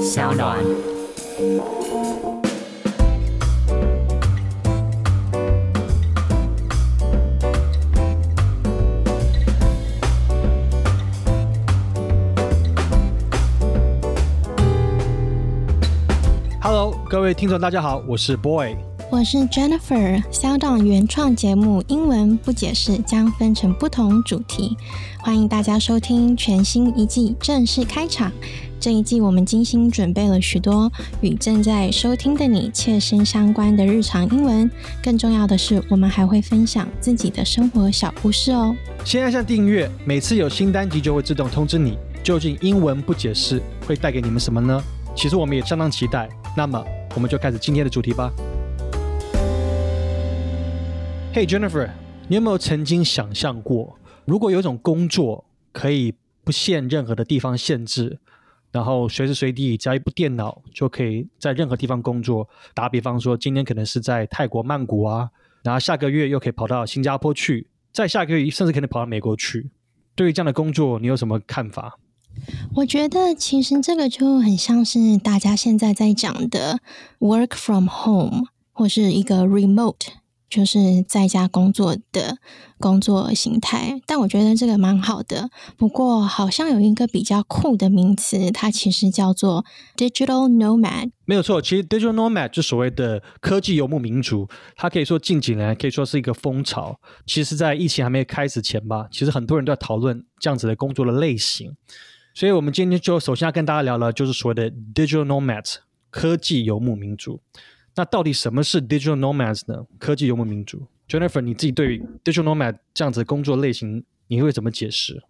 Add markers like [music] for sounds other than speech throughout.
小暖。Hello，各位听众，大家好，我是 Boy。我是 Jennifer，小档原创节目英文不解释将分成不同主题，欢迎大家收听全新一季正式开场。这一季我们精心准备了许多与正在收听的你切身相关的日常英文，更重要的是，我们还会分享自己的生活小故事哦。先按下订阅，每次有新单集就会自动通知你。究竟英文不解释会带给你们什么呢？其实我们也相当期待。那么，我们就开始今天的主题吧。Hey Jennifer，你有没有曾经想象过，如果有一种工作可以不限任何的地方限制，然后随时随地只要一部电脑就可以在任何地方工作？打比方说，今天可能是在泰国曼谷啊，然后下个月又可以跑到新加坡去，再下个月甚至可能跑到美国去。对于这样的工作，你有什么看法？我觉得其实这个就很像是大家现在在讲的 work from home 或是一个 remote。就是在家工作的工作形态，但我觉得这个蛮好的。不过好像有一个比较酷的名词，它其实叫做 digital nomad。没有错，其实 digital nomad 就所谓的科技游牧民族，它可以说近几年可以说是一个风潮。其实，在疫情还没开始前吧，其实很多人都在讨论这样子的工作的类型。所以，我们今天就首先要跟大家聊了，就是所谓的 digital nomad 科技游牧民族。那到底什么是 digital nomads 呢？科技游牧民族，Jennifer，你自己对 digital nomad 这样子的工作类型，你会怎么解释？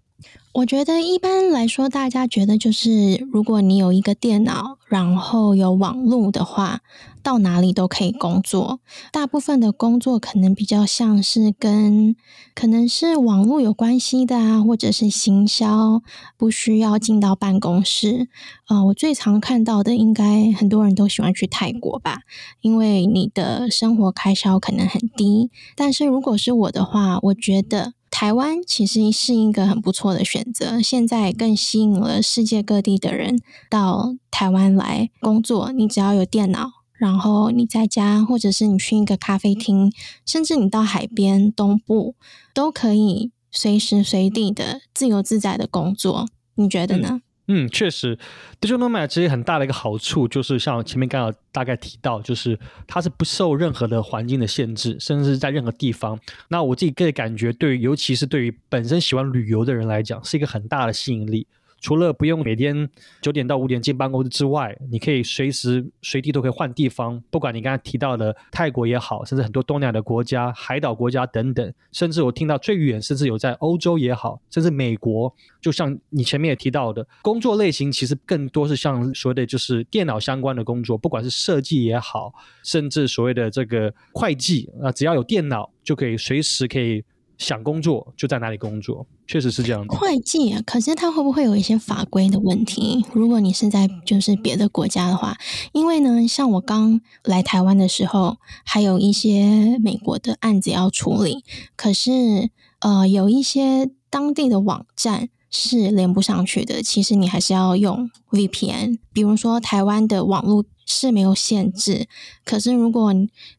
我觉得一般来说，大家觉得就是，如果你有一个电脑，然后有网络的话，到哪里都可以工作。大部分的工作可能比较像是跟可能是网络有关系的啊，或者是行销，不需要进到办公室。呃，我最常看到的，应该很多人都喜欢去泰国吧，因为你的生活开销可能很低。但是如果是我的话，我觉得。台湾其实是一个很不错的选择，现在更吸引了世界各地的人到台湾来工作。你只要有电脑，然后你在家，或者是你去一个咖啡厅，甚至你到海边东部，都可以随时随地的自由自在的工作。你觉得呢？嗯确实，digital nomad 其实很大的一个好处就是，像前面刚好大概提到，就是它是不受任何的环境的限制，甚至是在任何地方。那我自己个人感觉，对于尤其是对于本身喜欢旅游的人来讲，是一个很大的吸引力。除了不用每天九点到五点进办公室之外，你可以随时随地都可以换地方。不管你刚才提到的泰国也好，甚至很多东南亚的国家、海岛国家等等，甚至我听到最远，甚至有在欧洲也好，甚至美国，就像你前面也提到的，工作类型其实更多是像所谓的就是电脑相关的工作，不管是设计也好，甚至所谓的这个会计啊，只要有电脑就可以随时可以。想工作就在哪里工作，确实是这样。会计啊，可是它会不会有一些法规的问题？如果你是在就是别的国家的话，因为呢，像我刚来台湾的时候，还有一些美国的案子要处理，可是呃，有一些当地的网站是连不上去的。其实你还是要用 VPN，比如说台湾的网络。是没有限制，可是如果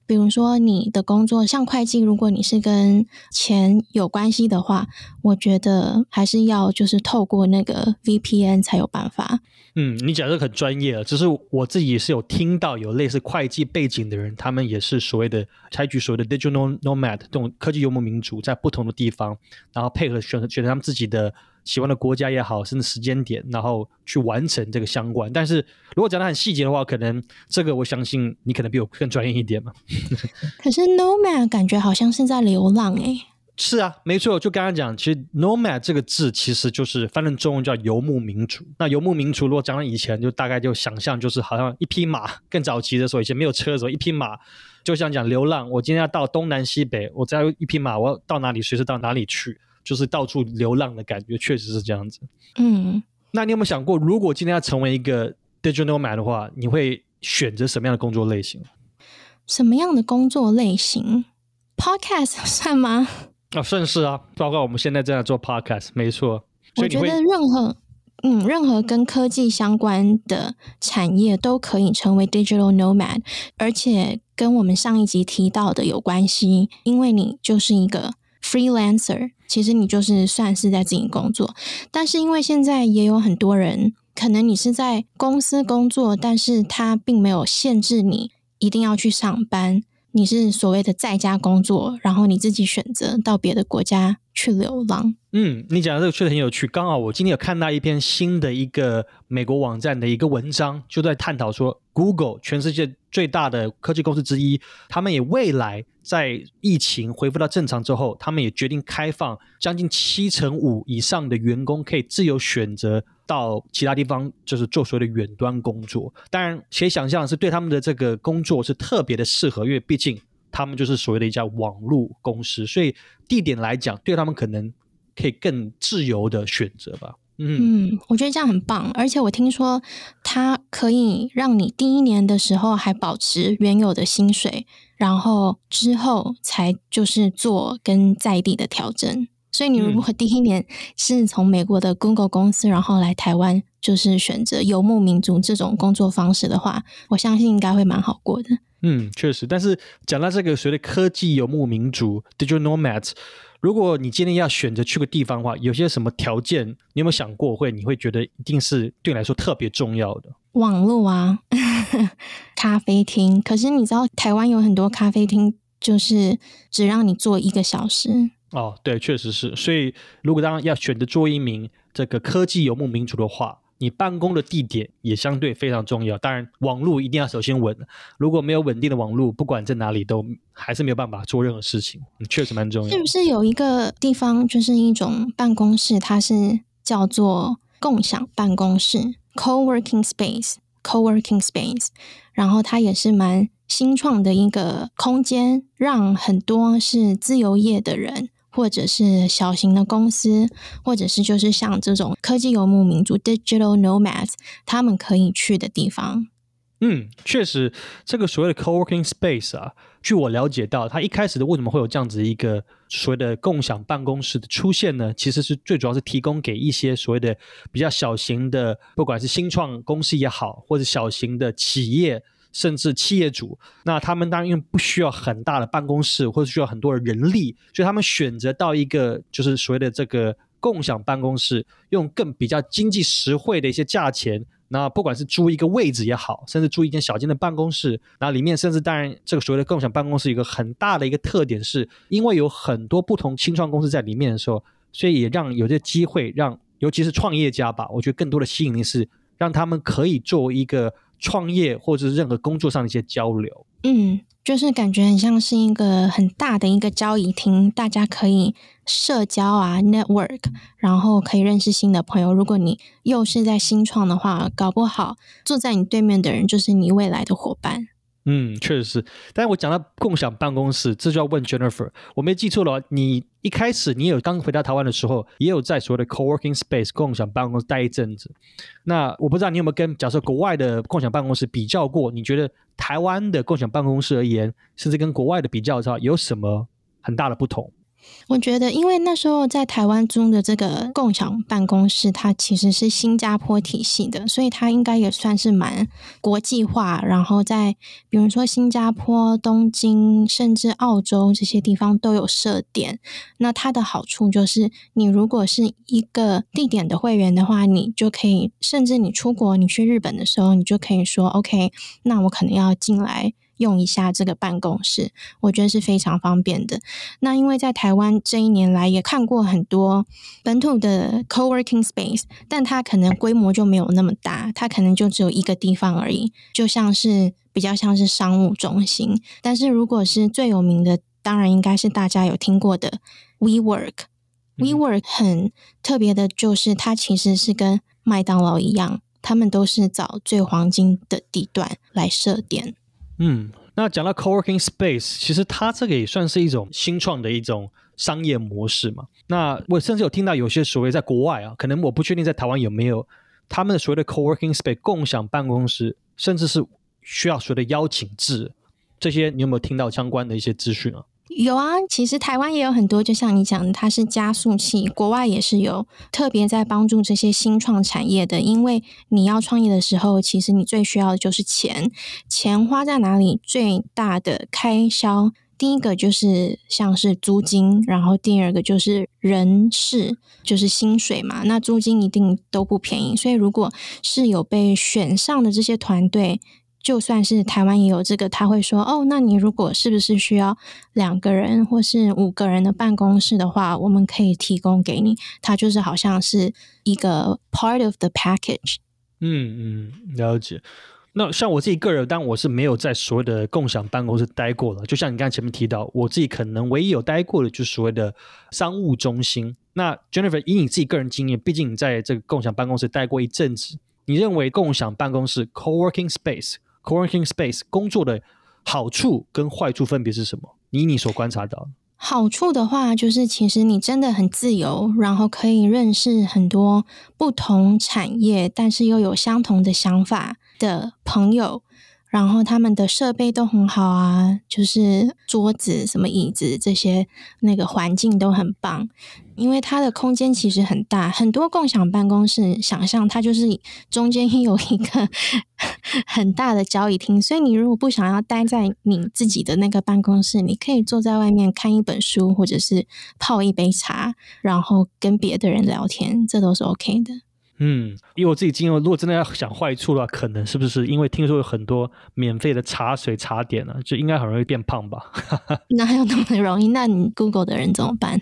比如说你的工作像会计，如果你是跟钱有关系的话，我觉得还是要就是透过那个 VPN 才有办法。嗯，你讲的很专业了，只是我自己也是有听到有类似会计背景的人，他们也是所谓的采取所谓的 digital nomad 这种科技游牧民族，在不同的地方，然后配合选择选择他们自己的。喜欢的国家也好，甚至时间点，然后去完成这个相关。但是如果讲的很细节的话，可能这个我相信你可能比我更专业一点嘛。[laughs] 可是 nomad 感觉好像是在流浪诶。是啊，没错。就刚刚讲，其实 nomad 这个字其实就是翻成中文叫游牧民族。那游牧民族如果讲到以前，就大概就想象就是好像一匹马。更早期的时候，以前没有车的时候，一匹马就像讲流浪。我今天要到东南西北，我只要一匹马，我要到哪里随时到哪里去。就是到处流浪的感觉，确实是这样子。嗯，那你有没有想过，如果今天要成为一个 digital nomad 的话，你会选择什么样的工作类型？什么样的工作类型？Podcast [laughs] 算吗？啊，算是啊，包括我们现在正在做 Podcast，没错。我觉得任何嗯，任何跟科技相关的产业都可以成为 digital nomad，而且跟我们上一集提到的有关系，因为你就是一个 freelancer，其实你就是算是在自己工作。但是因为现在也有很多人，可能你是在公司工作，但是他并没有限制你一定要去上班。你是所谓的在家工作，然后你自己选择到别的国家去流浪。嗯，你讲的这个确实很有趣。刚好我今天有看到一篇新的一个美国网站的一个文章，就在探讨说，Google 全世界最大的科技公司之一，他们也未来在疫情恢复到正常之后，他们也决定开放将近七成五以上的员工可以自由选择。到其他地方就是做所谓的远端工作，当然可以想象是对他们的这个工作是特别的适合，因为毕竟他们就是所谓的一家网络公司，所以地点来讲，对他们可能可以更自由的选择吧。嗯，我觉得这样很棒，而且我听说它可以让你第一年的时候还保持原有的薪水，然后之后才就是做跟在地的调整。所以你如果第一年是从美国的 Google 公司，然后来台湾，就是选择游牧民族这种工作方式的话，我相信应该会蛮好过的。嗯，确实。但是讲到这个所谓的科技游牧民族 （digital nomads），如果你今天要选择去个地方的话，有些什么条件？你有没有想过会？你会觉得一定是对你来说特别重要的？网络啊，[laughs] 咖啡厅。可是你知道台湾有很多咖啡厅，就是只让你坐一个小时。哦，对，确实是。所以，如果当然要选择做一名这个科技游牧民族的话，你办公的地点也相对非常重要。当然，网络一定要首先稳。如果没有稳定的网络，不管在哪里都还是没有办法做任何事情。确实蛮重要。是不是有一个地方就是一种办公室，它是叫做共享办公室 （co-working space）？co-working space，然后它也是蛮新创的一个空间，让很多是自由业的人。或者是小型的公司，或者是就是像这种科技游牧民族 （digital nomads） 他们可以去的地方。嗯，确实，这个所谓的 co-working space 啊，据我了解到，它一开始的为什么会有这样子一个所谓的共享办公室的出现呢？其实是最主要是提供给一些所谓的比较小型的，不管是新创公司也好，或者小型的企业。甚至企业主，那他们当然因为不需要很大的办公室，或者需要很多的人力，所以他们选择到一个就是所谓的这个共享办公室，用更比较经济实惠的一些价钱。那不管是租一个位置也好，甚至租一间小间的办公室，那里面甚至当然这个所谓的共享办公室，一个很大的一个特点是，因为有很多不同新创公司在里面的时候，所以也让有这机会让尤其是创业家吧，我觉得更多的吸引力是让他们可以作为一个。创业或者是任何工作上的一些交流，嗯，就是感觉很像是一个很大的一个交易厅，大家可以社交啊，network，然后可以认识新的朋友。如果你又是在新创的话，搞不好坐在你对面的人就是你未来的伙伴。嗯，确实是。但是我讲到共享办公室，这就要问 Jennifer，我没记错的话，你一开始你有刚回到台湾的时候，也有在所谓的 co-working space 共享办公室待一阵子。那我不知道你有没有跟假设国外的共享办公室比较过？你觉得台湾的共享办公室而言，甚至跟国外的比较的话，有什么很大的不同？我觉得，因为那时候在台湾租的这个共享办公室，它其实是新加坡体系的，所以它应该也算是蛮国际化。然后在比如说新加坡、东京，甚至澳洲这些地方都有设点。那它的好处就是，你如果是一个地点的会员的话，你就可以，甚至你出国，你去日本的时候，你就可以说，OK，那我可能要进来。用一下这个办公室，我觉得是非常方便的。那因为在台湾这一年来也看过很多本土的 co-working space，但它可能规模就没有那么大，它可能就只有一个地方而已，就像是比较像是商务中心。但是如果是最有名的，当然应该是大家有听过的 WeWork。WeWork 很特别的就是它其实是跟麦当劳一样，他们都是找最黄金的地段来设点。嗯，那讲到 co-working space，其实它这个也算是一种新创的一种商业模式嘛。那我甚至有听到有些所谓在国外啊，可能我不确定在台湾有没有他们的所谓的 co-working space 共享办公室，甚至是需要所谓的邀请制，这些你有没有听到相关的一些资讯啊？有啊，其实台湾也有很多，就像你讲的，它是加速器，国外也是有特别在帮助这些新创产业的。因为你要创业的时候，其实你最需要的就是钱，钱花在哪里？最大的开销，第一个就是像是租金，然后第二个就是人事，就是薪水嘛。那租金一定都不便宜，所以如果是有被选上的这些团队。就算是台湾也有这个，他会说：“哦，那你如果是不是需要两个人或是五个人的办公室的话，我们可以提供给你。”它就是好像是一个 part of the package。嗯嗯，了解。那像我自己个人，但我是没有在所谓的共享办公室待过了。就像你刚才前面提到，我自己可能唯一有待过的，就是所谓的商务中心。那 Jennifer，以你自己个人经验，毕竟你在这个共享办公室待过一阵子，你认为共享办公室 （co-working space？Coworking space 工作的好处跟坏处分别是什么？以你所观察到，好处的话，就是其实你真的很自由，然后可以认识很多不同产业，但是又有相同的想法的朋友。然后他们的设备都很好啊，就是桌子、什么椅子这些，那个环境都很棒。因为它的空间其实很大，很多共享办公室，想象它就是中间有一个 [laughs] 很大的交易厅，所以你如果不想要待在你自己的那个办公室，你可以坐在外面看一本书，或者是泡一杯茶，然后跟别的人聊天，这都是 OK 的。嗯，因为我自己经验，如果真的要想坏处的话，可能是不是因为听说有很多免费的茶水茶点呢？就应该很容易变胖吧？[laughs] 哪有那么容易？那你 Google 的人怎么办？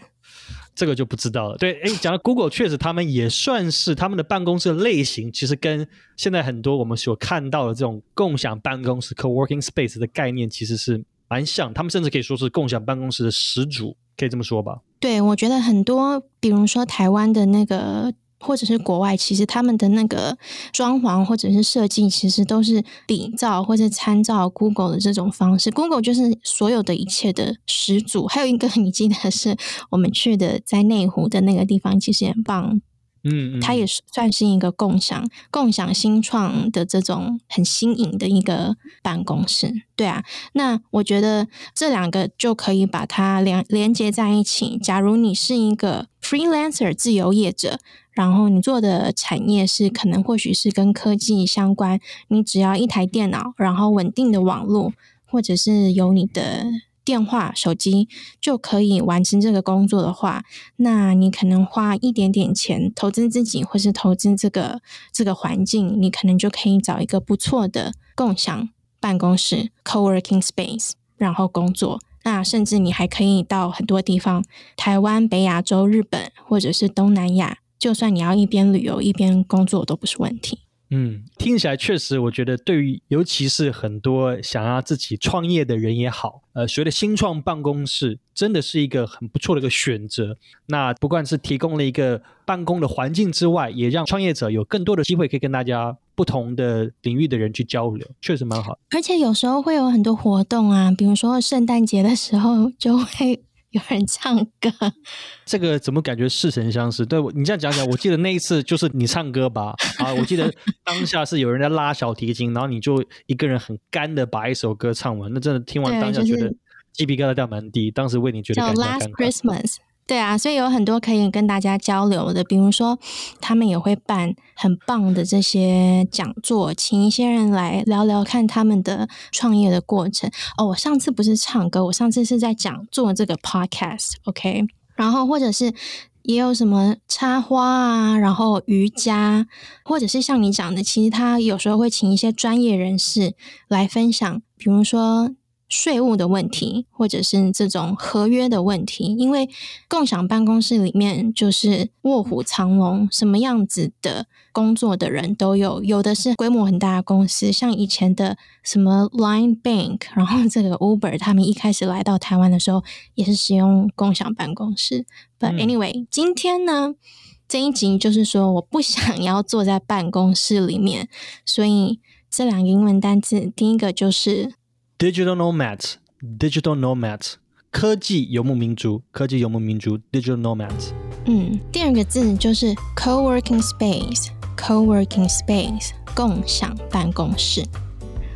这个就不知道了。对，哎，讲到 Google，确实他们也算是他们的办公室类型，其实跟现在很多我们所看到的这种共享办公室 （co-working space） 的概念其实是蛮像。他们甚至可以说是共享办公室的始祖，可以这么说吧？对，我觉得很多，比如说台湾的那个。或者是国外，其实他们的那个装潢或者是设计，其实都是比照或者参照 Google 的这种方式。Google 就是所有的一切的始祖。还有一个，你记得是我们去的在内湖的那个地方，其实很棒。嗯，它也是算是一个共享、共享新创的这种很新颖的一个办公室。对啊，那我觉得这两个就可以把它连连接在一起。假如你是一个 freelancer 自由业者。然后你做的产业是可能或许是跟科技相关，你只要一台电脑，然后稳定的网络，或者是有你的电话、手机就可以完成这个工作的话，那你可能花一点点钱投资自己，或是投资这个这个环境，你可能就可以找一个不错的共享办公室 （co-working space），然后工作。那甚至你还可以到很多地方，台湾、北亚洲、日本，或者是东南亚。就算你要一边旅游一边工作都不是问题。嗯，听起来确实，我觉得对于尤其是很多想要自己创业的人也好，呃，所谓的新创办公室真的是一个很不错的一个选择。那不管是提供了一个办公的环境之外，也让创业者有更多的机会可以跟大家不同的领域的人去交流，确实蛮好。而且有时候会有很多活动啊，比如说圣诞节的时候就会。有人唱歌，[laughs] 这个怎么感觉似曾相识？对你这样讲讲，我记得那一次就是你唱歌吧？啊，我记得当下是有人在拉小提琴，然后你就一个人很干的把一首歌唱完，那真的听完当下觉得鸡皮疙瘩掉满地，当时为你觉得叫 Last Christmas。对啊，所以有很多可以跟大家交流的，比如说他们也会办很棒的这些讲座，请一些人来聊聊看他们的创业的过程。哦，我上次不是唱歌，我上次是在讲做这个 podcast，OK。然后或者是也有什么插花啊，然后瑜伽，或者是像你讲的，其实他有时候会请一些专业人士来分享，比如说。税务的问题，或者是这种合约的问题，因为共享办公室里面就是卧虎藏龙，什么样子的工作的人都有。有的是规模很大的公司，像以前的什么 Line Bank，然后这个 Uber，他们一开始来到台湾的时候也是使用共享办公室。But anyway，今天呢这一集就是说我不想要坐在办公室里面，所以这两个英文单词，第一个就是。Digital Nomads Digital Nomads 科技游牧民族科技游牧民族 Digital Nomads 嗯，第二个字就是 co-working space co-working space 共享办公室。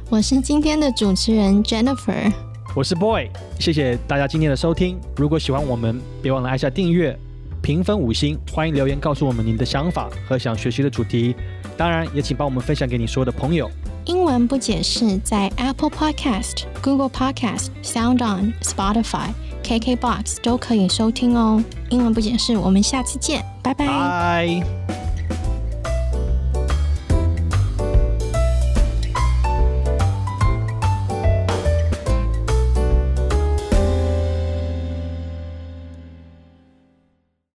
我是今天的主持人 Jennifer，我是 Boy，谢谢大家今天的收听。如果喜欢我们，别忘了按下订阅，评分五星，欢迎留言告诉我们您的想法和想学习的主题。当然也请帮我们分享给你所有的朋友。英文不解释在 apple podcast google podcast sound on spotify kk box 都可以收听哦英文不解释我们下次见拜拜